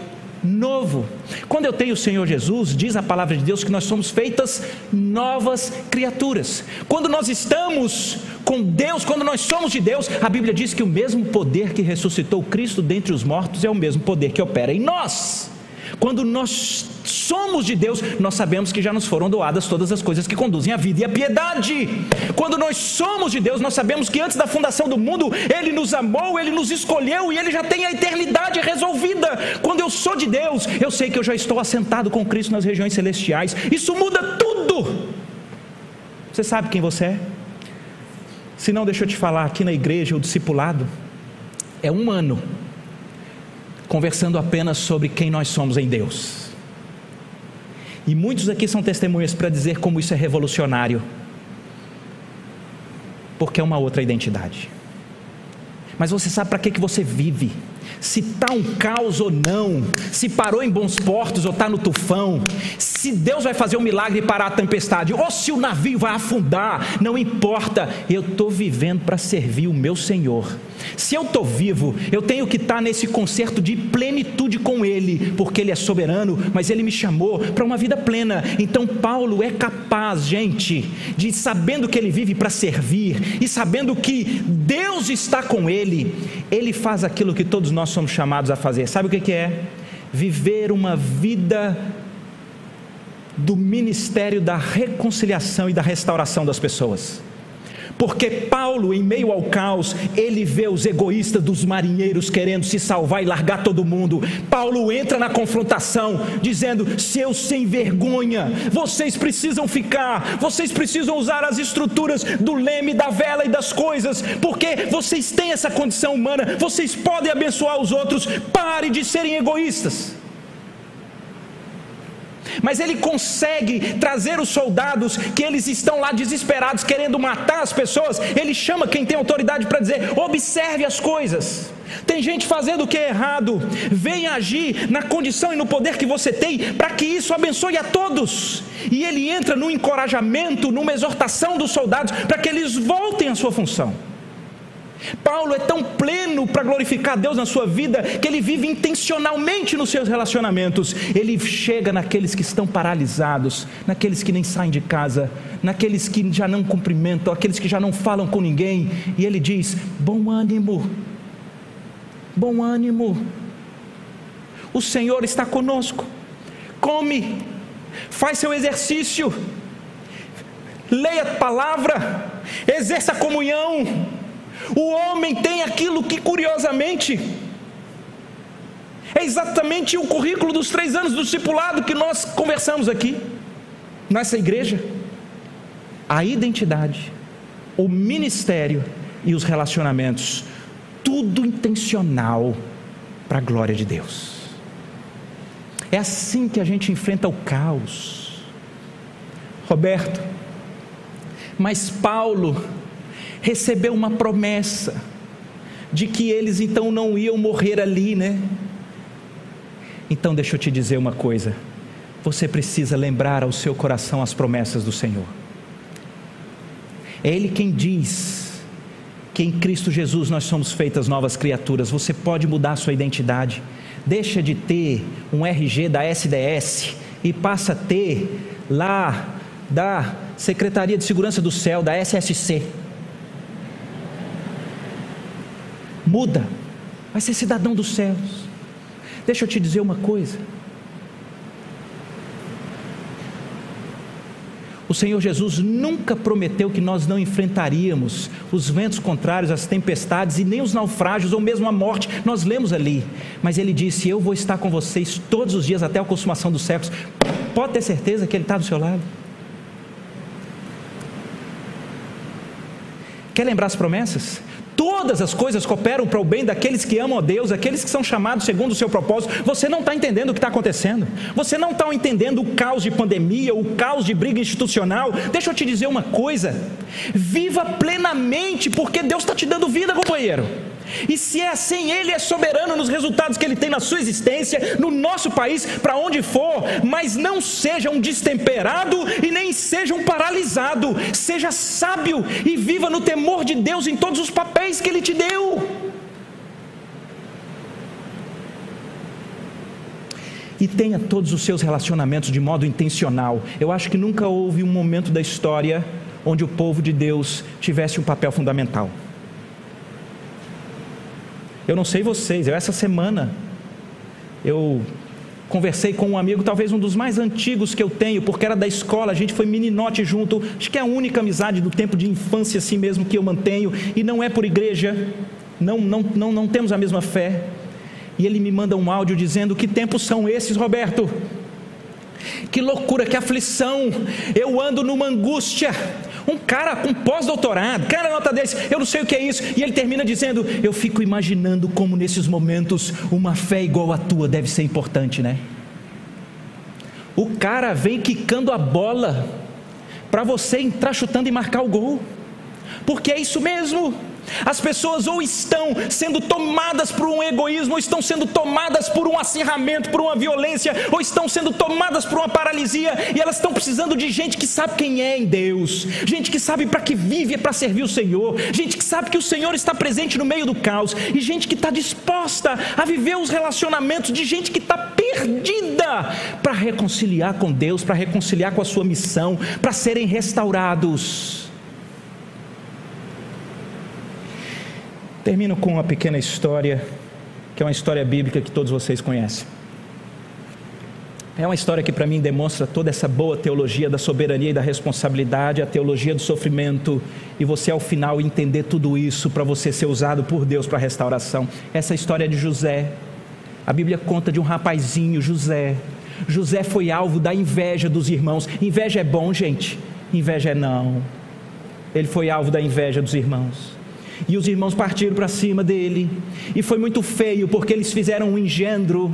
Speaker 1: novo. Quando eu tenho o Senhor Jesus, diz a palavra de Deus que nós somos feitas novas criaturas. Quando nós estamos com Deus, quando nós somos de Deus, a Bíblia diz que o mesmo poder que ressuscitou Cristo dentre os mortos é o mesmo poder que opera em nós. Quando nós somos de Deus, nós sabemos que já nos foram doadas todas as coisas que conduzem à vida e à piedade. Quando nós somos de Deus, nós sabemos que antes da fundação do mundo, Ele nos amou, Ele nos escolheu e Ele já tem a eternidade resolvida. Quando eu sou de Deus, eu sei que eu já estou assentado com Cristo nas regiões celestiais. Isso muda tudo. Você sabe quem você é? Se não, deixa eu te falar, aqui na igreja, o discipulado é um ano conversando apenas sobre quem nós somos em Deus. E muitos aqui são testemunhas para dizer como isso é revolucionário, porque é uma outra identidade. Mas você sabe para que, que você vive? se está um caos ou não, se parou em bons portos ou está no tufão, se Deus vai fazer um milagre e parar a tempestade, ou se o navio vai afundar, não importa, eu estou vivendo para servir o meu Senhor. Se eu estou vivo, eu tenho que estar tá nesse concerto de plenitude com Ele, porque Ele é soberano, mas Ele me chamou para uma vida plena. Então, Paulo é capaz, gente, de sabendo que Ele vive para servir e sabendo que Deus está com Ele, Ele faz aquilo que todos nós somos chamados a fazer. Sabe o que é? Viver uma vida do ministério da reconciliação e da restauração das pessoas. Porque Paulo, em meio ao caos, ele vê os egoístas dos marinheiros querendo se salvar e largar todo mundo. Paulo entra na confrontação, dizendo: Seus sem vergonha, vocês precisam ficar, vocês precisam usar as estruturas do leme, da vela e das coisas, porque vocês têm essa condição humana, vocês podem abençoar os outros. Pare de serem egoístas. Mas ele consegue trazer os soldados que eles estão lá desesperados, querendo matar as pessoas. Ele chama quem tem autoridade para dizer: observe as coisas. Tem gente fazendo o que é errado, vem agir na condição e no poder que você tem, para que isso abençoe a todos. E ele entra no encorajamento, numa exortação dos soldados, para que eles voltem à sua função. Paulo é tão pleno para glorificar Deus na sua vida que ele vive intencionalmente nos seus relacionamentos. Ele chega naqueles que estão paralisados, naqueles que nem saem de casa, naqueles que já não cumprimentam, aqueles que já não falam com ninguém, e ele diz: Bom ânimo, bom ânimo, o Senhor está conosco. Come, faz seu exercício, leia a palavra, exerça a comunhão o homem tem aquilo que, curiosamente, é exatamente o currículo dos três anos do discipulado que nós conversamos aqui, nessa igreja: a identidade, o ministério e os relacionamentos, tudo intencional para a glória de Deus. É assim que a gente enfrenta o caos. Roberto, mas Paulo recebeu uma promessa de que eles então não iam morrer ali, né? Então deixa eu te dizer uma coisa. Você precisa lembrar ao seu coração as promessas do Senhor. É Ele quem diz que em Cristo Jesus nós somos feitas novas criaturas. Você pode mudar a sua identidade. Deixa de ter um RG da SDS e passa a ter lá da Secretaria de Segurança do Céu, da SSC. Muda, vai ser cidadão dos céus. Deixa eu te dizer uma coisa. O Senhor Jesus nunca prometeu que nós não enfrentaríamos os ventos contrários, as tempestades e nem os naufrágios ou mesmo a morte. Nós lemos ali, mas Ele disse: Eu vou estar com vocês todos os dias até a consumação dos séculos. Pode ter certeza que Ele está do seu lado. Quer lembrar as promessas? Todas as coisas cooperam para o bem daqueles que amam a Deus, aqueles que são chamados segundo o seu propósito. Você não está entendendo o que está acontecendo. Você não está entendendo o caos de pandemia, o caos de briga institucional. Deixa eu te dizer uma coisa: viva plenamente, porque Deus está te dando vida, companheiro. E se é assim, Ele é soberano nos resultados que Ele tem na sua existência, no nosso país, para onde for, mas não seja um destemperado e nem seja um paralisado. Seja sábio e viva no temor de Deus em todos os papéis que Ele te deu. E tenha todos os seus relacionamentos de modo intencional. Eu acho que nunca houve um momento da história onde o povo de Deus tivesse um papel fundamental. Eu não sei vocês, eu essa semana eu conversei com um amigo, talvez um dos mais antigos que eu tenho, porque era da escola, a gente foi meninote junto, acho que é a única amizade do tempo de infância assim mesmo que eu mantenho, e não é por igreja, não, não, não, não temos a mesma fé. E ele me manda um áudio dizendo: Que tempos são esses, Roberto? Que loucura, que aflição! Eu ando numa angústia. Um cara com pós-doutorado, cara nota desse, eu não sei o que é isso, e ele termina dizendo: Eu fico imaginando como nesses momentos uma fé igual a tua deve ser importante, né? O cara vem quicando a bola para você entrar chutando e marcar o gol, porque é isso mesmo. As pessoas ou estão sendo tomadas por um egoísmo, ou estão sendo tomadas por um acirramento, por uma violência, ou estão sendo tomadas por uma paralisia, e elas estão precisando de gente que sabe quem é em Deus, gente que sabe para que vive é para servir o Senhor, gente que sabe que o Senhor está presente no meio do caos, e gente que está disposta a viver os relacionamentos de gente que está perdida para reconciliar com Deus, para reconciliar com a sua missão, para serem restaurados. Termino com uma pequena história, que é uma história bíblica que todos vocês conhecem. É uma história que para mim demonstra toda essa boa teologia da soberania e da responsabilidade, a teologia do sofrimento, e você ao final entender tudo isso para você ser usado por Deus para a restauração. Essa história é de José. A Bíblia conta de um rapazinho, José. José foi alvo da inveja dos irmãos. Inveja é bom, gente. Inveja é não. Ele foi alvo da inveja dos irmãos. E os irmãos partiram para cima dele. E foi muito feio, porque eles fizeram um engendro.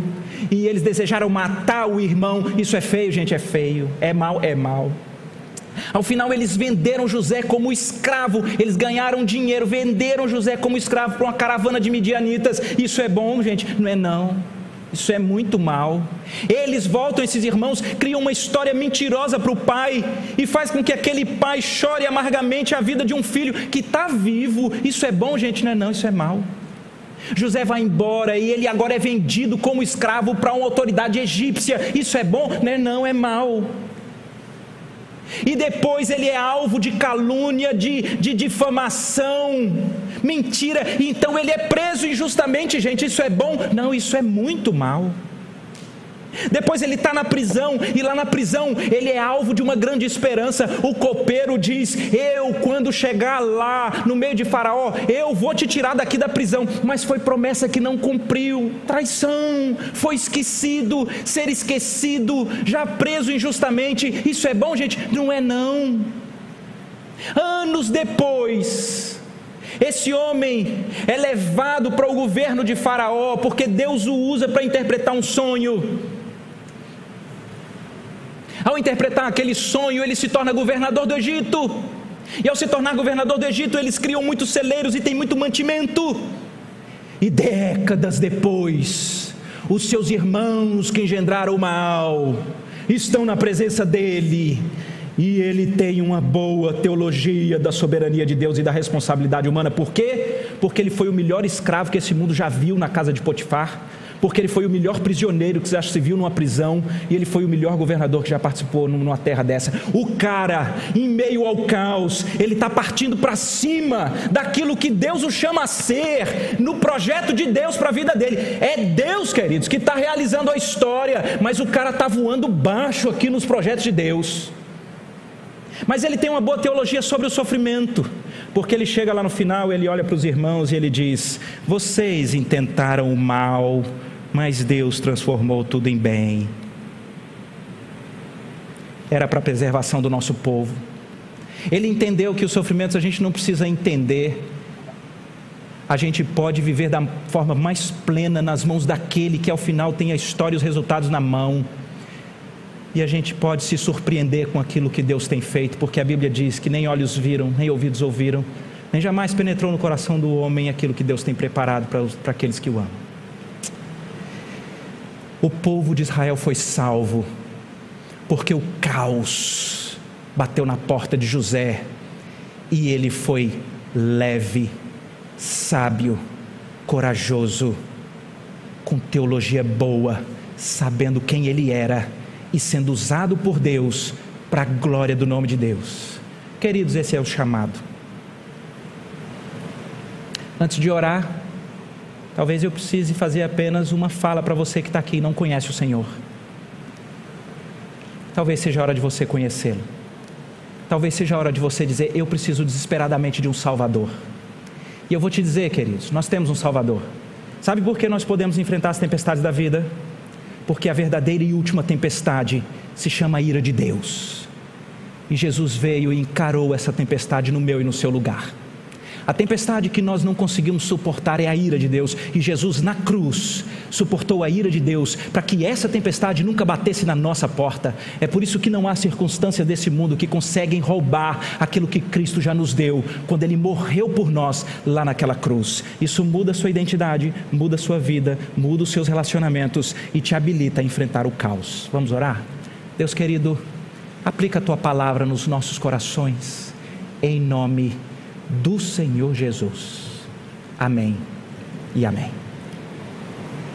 Speaker 1: E eles desejaram matar o irmão. Isso é feio, gente, é feio. É mal, é mal. Ao final, eles venderam José como escravo. Eles ganharam dinheiro, venderam José como escravo para uma caravana de midianitas. Isso é bom, gente? Não é, não. Isso é muito mal. Eles voltam, esses irmãos, criam uma história mentirosa para o pai e faz com que aquele pai chore amargamente a vida de um filho que está vivo. Isso é bom, gente? Não é não, isso é mal. José vai embora e ele agora é vendido como escravo para uma autoridade egípcia. Isso é bom? Não é não, é mal. E depois ele é alvo de calúnia, de, de difamação, mentira, então ele é preso injustamente, gente. Isso é bom? Não, isso é muito mal. Depois ele está na prisão, e lá na prisão ele é alvo de uma grande esperança. O copeiro diz: Eu, quando chegar lá no meio de Faraó, eu vou te tirar daqui da prisão. Mas foi promessa que não cumpriu, traição, foi esquecido, ser esquecido, já preso injustamente. Isso é bom, gente? Não é, não. Anos depois, esse homem é levado para o governo de Faraó, porque Deus o usa para interpretar um sonho. Ao interpretar aquele sonho, ele se torna governador do Egito. E ao se tornar governador do Egito, eles criam muitos celeiros e tem muito mantimento. E décadas depois, os seus irmãos que engendraram o mal estão na presença dele. E ele tem uma boa teologia da soberania de Deus e da responsabilidade humana. Por quê? Porque ele foi o melhor escravo que esse mundo já viu na casa de Potifar porque ele foi o melhor prisioneiro que já se viu numa prisão e ele foi o melhor governador que já participou numa terra dessa. O cara, em meio ao caos, ele está partindo para cima daquilo que Deus o chama a ser, no projeto de Deus para a vida dele. É Deus, queridos, que está realizando a história, mas o cara está voando baixo aqui nos projetos de Deus. Mas ele tem uma boa teologia sobre o sofrimento, porque ele chega lá no final, ele olha para os irmãos e ele diz: Vocês intentaram o mal, mas Deus transformou tudo em bem. Era para a preservação do nosso povo. Ele entendeu que os sofrimentos a gente não precisa entender. A gente pode viver da forma mais plena nas mãos daquele que ao final tem a história e os resultados na mão. E a gente pode se surpreender com aquilo que Deus tem feito, porque a Bíblia diz que nem olhos viram, nem ouvidos ouviram, nem jamais penetrou no coração do homem aquilo que Deus tem preparado para, para aqueles que o amam. O povo de Israel foi salvo, porque o caos bateu na porta de José e ele foi leve, sábio, corajoso, com teologia boa, sabendo quem ele era e sendo usado por Deus para a glória do nome de Deus. Queridos, esse é o chamado. Antes de orar, Talvez eu precise fazer apenas uma fala para você que está aqui e não conhece o Senhor. Talvez seja a hora de você conhecê-lo. Talvez seja a hora de você dizer: Eu preciso desesperadamente de um Salvador. E eu vou te dizer, queridos, nós temos um Salvador. Sabe por que nós podemos enfrentar as tempestades da vida? Porque a verdadeira e última tempestade se chama ira de Deus. E Jesus veio e encarou essa tempestade no meu e no seu lugar. A tempestade que nós não conseguimos suportar é a ira de Deus, e Jesus na cruz suportou a ira de Deus para que essa tempestade nunca batesse na nossa porta. É por isso que não há circunstância desse mundo que conseguem roubar aquilo que Cristo já nos deu quando ele morreu por nós lá naquela cruz. Isso muda sua identidade, muda sua vida, muda os seus relacionamentos e te habilita a enfrentar o caos. Vamos orar? Deus querido, aplica a tua palavra nos nossos corações em nome de do Senhor Jesus. Amém e amém.